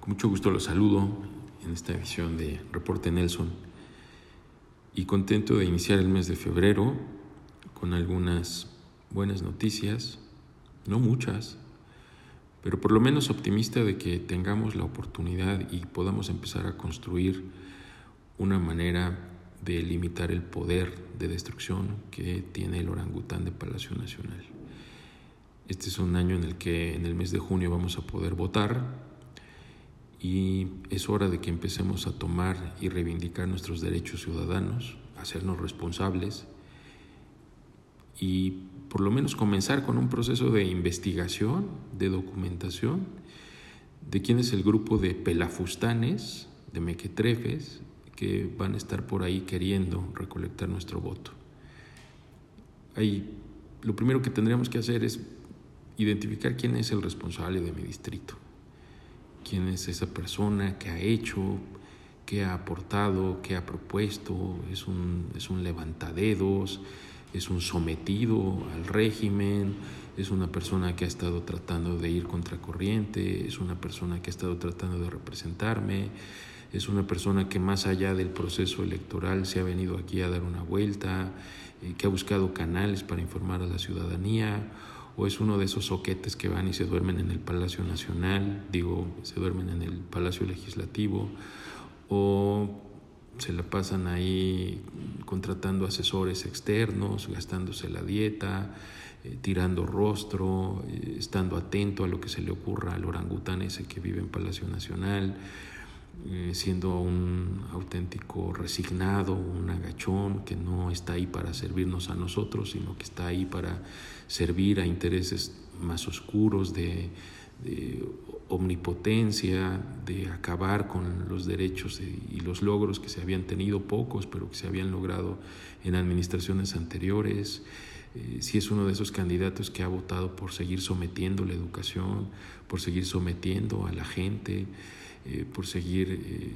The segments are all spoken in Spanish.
Con mucho gusto los saludo en esta edición de Reporte Nelson y contento de iniciar el mes de febrero con algunas buenas noticias, no muchas, pero por lo menos optimista de que tengamos la oportunidad y podamos empezar a construir una manera de limitar el poder de destrucción que tiene el orangután de Palacio Nacional. Este es un año en el que en el mes de junio vamos a poder votar y es hora de que empecemos a tomar y reivindicar nuestros derechos ciudadanos, hacernos responsables y por lo menos comenzar con un proceso de investigación, de documentación, de quién es el grupo de pelafustanes, de mequetrefes, que van a estar por ahí queriendo recolectar nuestro voto. Ahí, lo primero que tendríamos que hacer es identificar quién es el responsable de mi distrito, quién es esa persona que ha hecho, que ha aportado, que ha propuesto, es un, es un levantadedos, es un sometido al régimen, es una persona que ha estado tratando de ir contracorriente, es una persona que ha estado tratando de representarme, es una persona que más allá del proceso electoral se ha venido aquí a dar una vuelta, eh, que ha buscado canales para informar a la ciudadanía, o es uno de esos soquetes que van y se duermen en el Palacio Nacional, digo, se duermen en el Palacio Legislativo, o se la pasan ahí contratando asesores externos, gastándose la dieta, eh, tirando rostro, eh, estando atento a lo que se le ocurra al orangután ese que vive en Palacio Nacional, eh, siendo un auténtico resignado, un agachón que no está ahí para servirnos a nosotros, sino que está ahí para servir a intereses más oscuros de, omnipotencia, de acabar con los derechos y los logros que se habían tenido, pocos, pero que se habían logrado en administraciones anteriores. Eh, si es uno de esos candidatos que ha votado por seguir sometiendo la educación, por seguir sometiendo a la gente, eh, por seguir eh,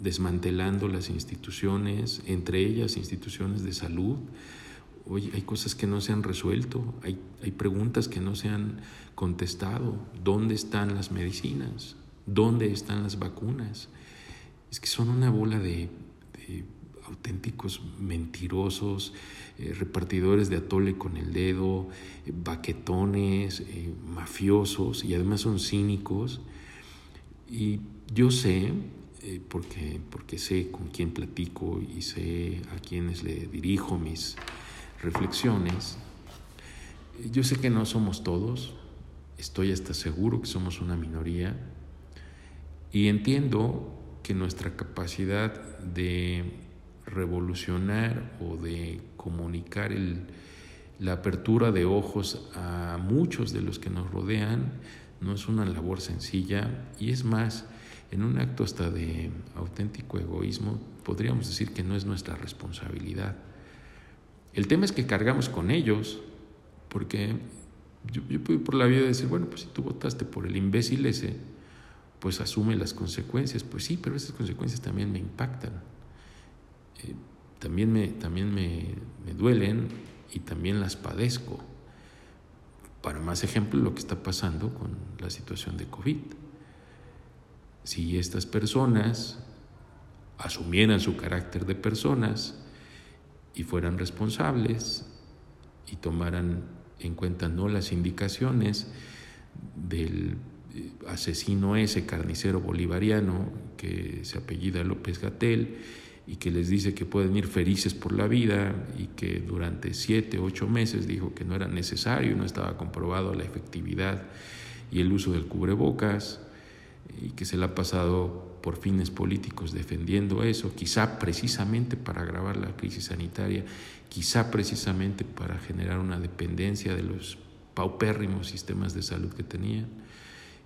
desmantelando las instituciones, entre ellas instituciones de salud. Oye, hay cosas que no se han resuelto, hay, hay preguntas que no se han contestado. ¿Dónde están las medicinas? ¿Dónde están las vacunas? Es que son una bola de, auténticos mentirosos, eh, repartidores de atole con el dedo, baquetones, mafiosos y además son cínicos y yo sé, eh, porque, porque sé con quién platico y sé a quienes le dirijo mis reflexiones, yo sé que no somos todos, estoy hasta seguro que somos una minoría y entiendo que nuestra capacidad de revolucionar o de comunicar el, la apertura de ojos a muchos de los que nos rodean no es una labor sencilla y es más, en un acto hasta de auténtico egoísmo, podríamos decir que no es nuestra responsabilidad. El tema es que cargamos con ellos, porque yo, puedo por la vida decir, bueno, pues si tú votaste por el imbécil ese, pues asume las consecuencias. Pues sí, pero esas consecuencias también me impactan. Eh, también me, también me, me duelen y también las padezco. Para más ejemplo, lo que está pasando con la situación de COVID. Si estas personas asumieran su carácter de personas y fueran responsables y tomaran en cuenta no las indicaciones del eh, asesino ese carnicero bolivariano que se apellida López Gatel y que les dice que pueden ir felices por la vida y que durante siete, ocho meses dijo que no era necesario, no estaba comprobado la efectividad y el uso del cubrebocas y que se le ha pasado por fines políticos defendiendo eso, quizá precisamente para agravar la crisis sanitaria, quizá precisamente para generar una dependencia de los paupérrimos sistemas de salud que tenían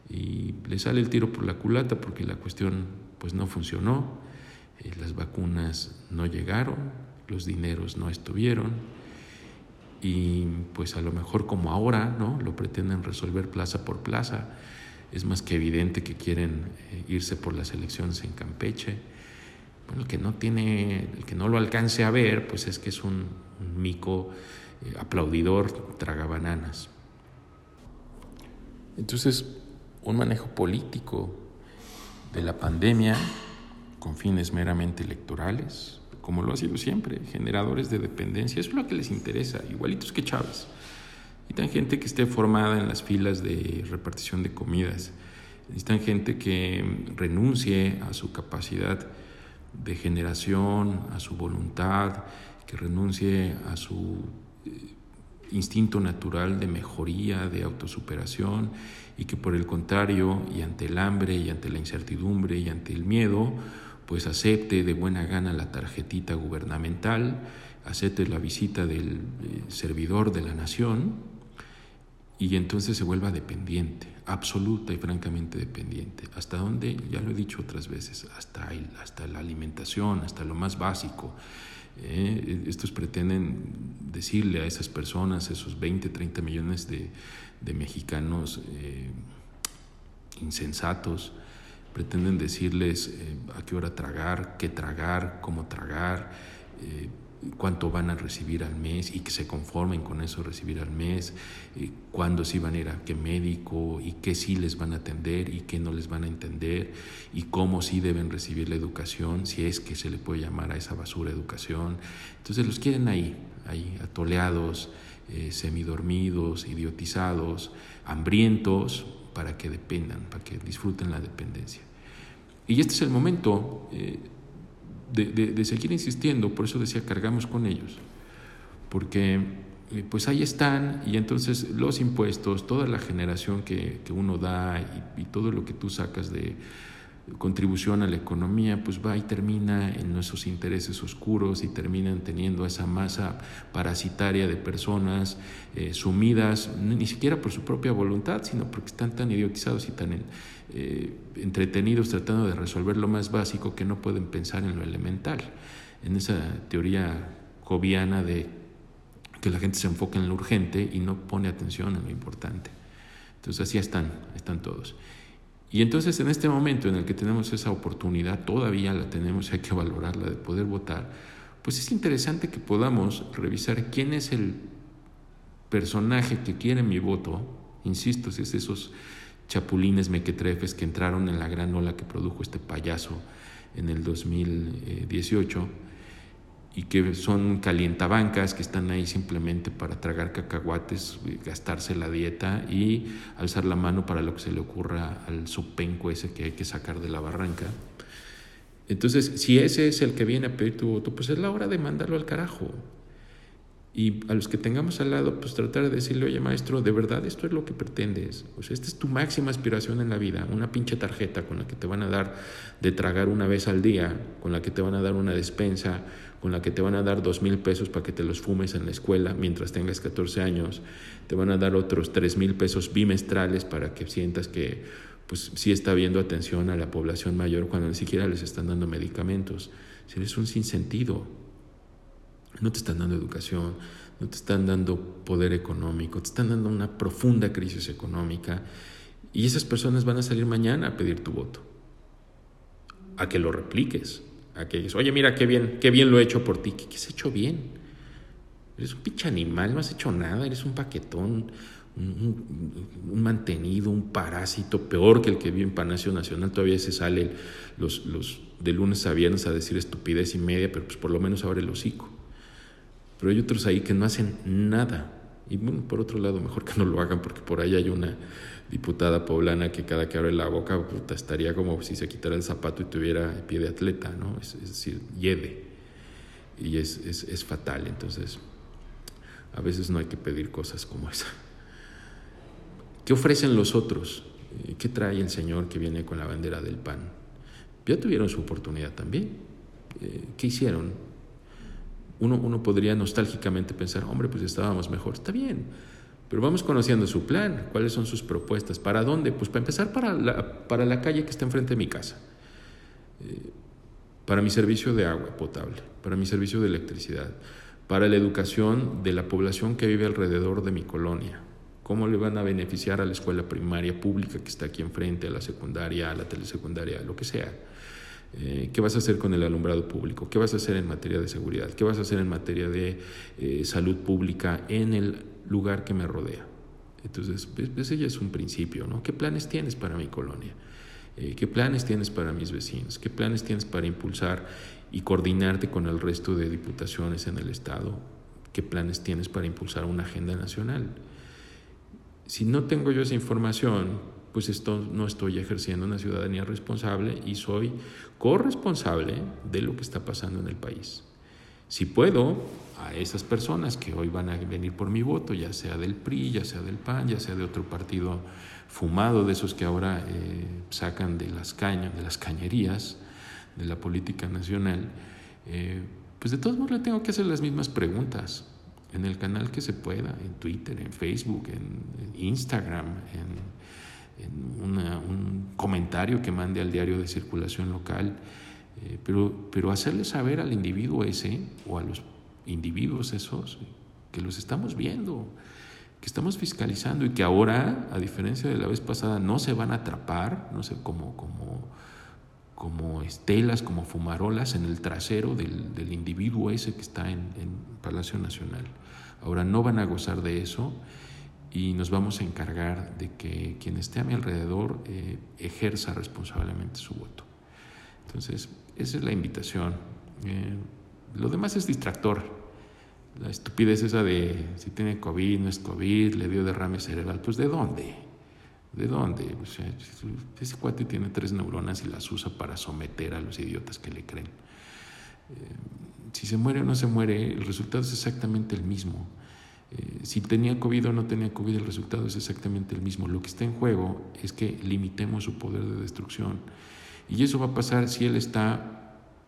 y le sale el tiro por la culata porque la cuestión pues no funcionó las vacunas no llegaron, los dineros no estuvieron y pues a lo mejor como ahora, ¿no? Lo pretenden resolver plaza por plaza. Es más que evidente que quieren eh, irse por las elecciones en Campeche. Bueno, el que no tiene, el que no lo alcance a ver, pues es que es un, mico eh, aplaudidor, traga bananas. Entonces, un manejo político de la pandemia con fines meramente electorales, como lo ha sido siempre, generadores de dependencia, eso es lo que les interesa, igualitos que Chávez. Necesitan gente que esté formada en las filas de repartición de comidas, necesitan gente que renuncie a su capacidad de generación, a su voluntad, que renuncie a su eh, instinto natural de mejoría, de autosuperación, y que por el contrario, y ante el hambre, y ante la incertidumbre, y ante el miedo, pues acepte de buena gana la tarjetita gubernamental, acepte la visita del eh, servidor de la nación, y entonces se vuelva dependiente, absoluta y francamente dependiente. ¿Hasta dónde? Ya lo he dicho otras veces, hasta, hasta la alimentación, hasta lo más básico. ¿eh? estos pretenden decirle a esas personas, esos 20, 30 millones de, mexicanos eh, insensatos, pretenden decirles eh, a qué hora tragar, qué tragar, cómo tragar, cuánto van a recibir al mes y que se conformen con eso recibir al mes, cuándo sí van a ir a qué médico y qué sí les van a atender y qué no les van a entender y cómo sí deben recibir la educación, si es que se le puede llamar a esa basura educación. Entonces los quieren ahí, ahí atoleados, eh, semidormidos, idiotizados, hambrientos, para que dependan, para que disfruten la dependencia. Y este es el momento... Eh, de, seguir insistiendo, por eso decía, cargamos con ellos, porque eh, pues ahí están y entonces los impuestos, toda la generación que, uno da y, todo lo que tú sacas de contribución a la economía, pues va y termina en nuestros intereses oscuros y terminan teniendo esa masa parasitaria de personas eh, sumidas, ni siquiera por su propia voluntad, sino porque están tan idiotizados y tan eh, entretenidos tratando de resolver lo más básico que no pueden pensar en lo elemental, en esa teoría cobiana de que la gente se enfoca en lo urgente y no pone atención en lo importante. Entonces así están, están todos. Y entonces en este momento en el que tenemos esa oportunidad, todavía la tenemos, hay que valorarla de poder votar, pues es interesante que podamos revisar quién es el personaje que quiere mi voto, insisto, si es esos chapulines mequetrefes que entraron en la gran ola que produjo este payaso en el 2018 y que son calientabancas que están ahí simplemente para tragar cacahuates, gastarse la dieta y alzar la mano para lo que se le ocurra al supenco ese que hay que sacar de la barranca. Entonces, si ese es el que viene a pedir tu voto, pues es la hora de mandarlo al carajo. Y a los que tengamos al lado, pues tratar de decirle, oye maestro, de verdad esto es lo que pretendes. O sea, esta es tu máxima aspiración en la vida, una pinche tarjeta con la que te van a dar de tragar una vez al día, con la que te van a dar una despensa, con la que te van a dar dos mil pesos para que te los fumes en la escuela mientras tengas 14 años, te van a dar otros tres mil pesos bimestrales para que sientas que pues sí está habiendo atención a la población mayor cuando ni siquiera les están dando medicamentos. Si es un sinsentido. No te están dando educación, no te están dando poder económico, te están dando una profunda crisis económica y esas personas van a salir mañana a pedir tu voto, a que lo repliques, a que digas, oye, mira qué bien, qué bien lo he hecho por ti, ¿qué, has hecho bien? Eres un pinche animal, no has hecho nada, eres un paquetón, un, mantenido, un parásito, peor que el que vive en Palacio Nacional. Todavía se sale los, los de lunes a viernes a decir estupidez y media, pero pues por lo menos abre el hocico. Pero hay otros ahí que no hacen nada. Y bueno, por otro lado, mejor que no lo hagan, porque por ahí hay una diputada poblana que cada que abre la boca estaría como si se quitara el zapato y tuviera pie de atleta, ¿no? Es, decir, hiede. Y es, es, es fatal. Entonces, a veces no hay que pedir cosas como esa. ¿Qué ofrecen los otros? Eh, ¿Qué trae el Señor que viene con la bandera del pan? Ya tuvieron su oportunidad también. Eh, ¿Qué hicieron? Uno, podría nostálgicamente pensar, hombre, pues estábamos mejor. Está bien, pero vamos conociendo su plan, cuáles son sus propuestas, para dónde. Pues para empezar, para la, para la calle que está enfrente de mi casa, eh, para mi servicio de agua potable, para mi servicio de electricidad, para la educación de la población que vive alrededor de mi colonia. ¿Cómo le van a beneficiar a la escuela primaria pública que está aquí enfrente, a la secundaria, a la telesecundaria, lo que sea? Eh, ¿Qué vas a hacer con el alumbrado público? ¿Qué vas a hacer en materia de seguridad? ¿Qué vas a hacer en materia de eh, salud pública en el lugar que me rodea? Entonces, pues, pues, ese ya es un principio, ¿no? ¿Qué planes tienes para mi colonia? Eh, ¿Qué planes tienes para mis vecinos? ¿Qué planes tienes para impulsar y coordinarte con el resto de diputaciones en el Estado? ¿Qué planes tienes para impulsar una agenda nacional? Si no tengo yo esa información, pues esto, no estoy ejerciendo una ciudadanía responsable y soy corresponsable de lo que está pasando en el país. Si puedo, a esas personas que hoy van a venir por mi voto, ya sea del PRI, ya sea del PAN, ya sea de otro partido fumado, de esos que ahora eh, sacan de las cañas, de las cañerías de la política nacional, eh, pues de todos modos le tengo que hacer las mismas preguntas en el canal que se pueda, en Twitter, en Facebook, en, Instagram, en, un comentario que mande al diario de circulación local, eh, pero, pero hacerle saber al individuo ese o a los individuos esos que los estamos viendo, que estamos fiscalizando y que ahora, a diferencia de la vez pasada, no se van a atrapar, no sé, como, como, como estelas, como fumarolas en el trasero del, del individuo ese que está en, en, Palacio Nacional. Ahora no van a gozar de eso y nos vamos a encargar de que quien esté a mi alrededor eh, ejerza responsablemente su voto. Entonces, esa es la invitación. Eh, lo demás es distractor, la estupidez esa de si tiene COVID, no es COVID, le dio derrame cerebral, pues ¿de dónde? ¿De dónde? O sea, ese cuate tiene tres neuronas y las usa para someter a los idiotas que le creen. Eh, si se muere o no se muere, el resultado es exactamente el mismo. Eh, si tenía COVID o no tenía COVID, el resultado es exactamente el mismo. Lo que está en juego es que limitemos su poder de destrucción. Y eso va a pasar si él está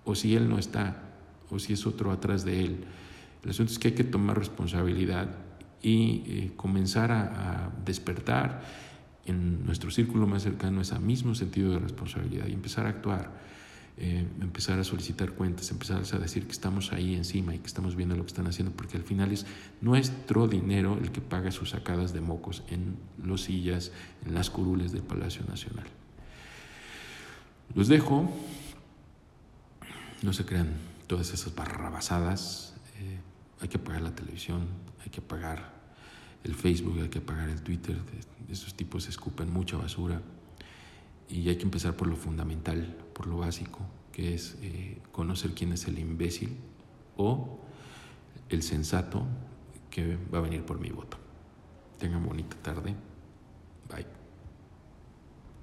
o si él no está, o si es otro atrás de él. El asunto es que hay que tomar responsabilidad y eh, comenzar a, despertar en nuestro círculo más cercano ese mismo sentido de responsabilidad y empezar a actuar, eh, empezar a solicitar cuentas, empezar a decir que estamos ahí encima y que estamos viendo lo que están haciendo, porque al final es nuestro dinero el que paga sus sacadas de mocos en los sillas, en las curules del Palacio Nacional. Los dejo, no se crean todas esas barrabasadas hay que apagar la televisión, hay que apagar el Facebook, hay que apagar el Twitter. Esos tipos escupen mucha basura. Y hay que empezar por lo fundamental, por lo básico, que es eh, conocer quién es el imbécil o el sensato que va a venir por mi voto. Tengan bonita tarde. Bye.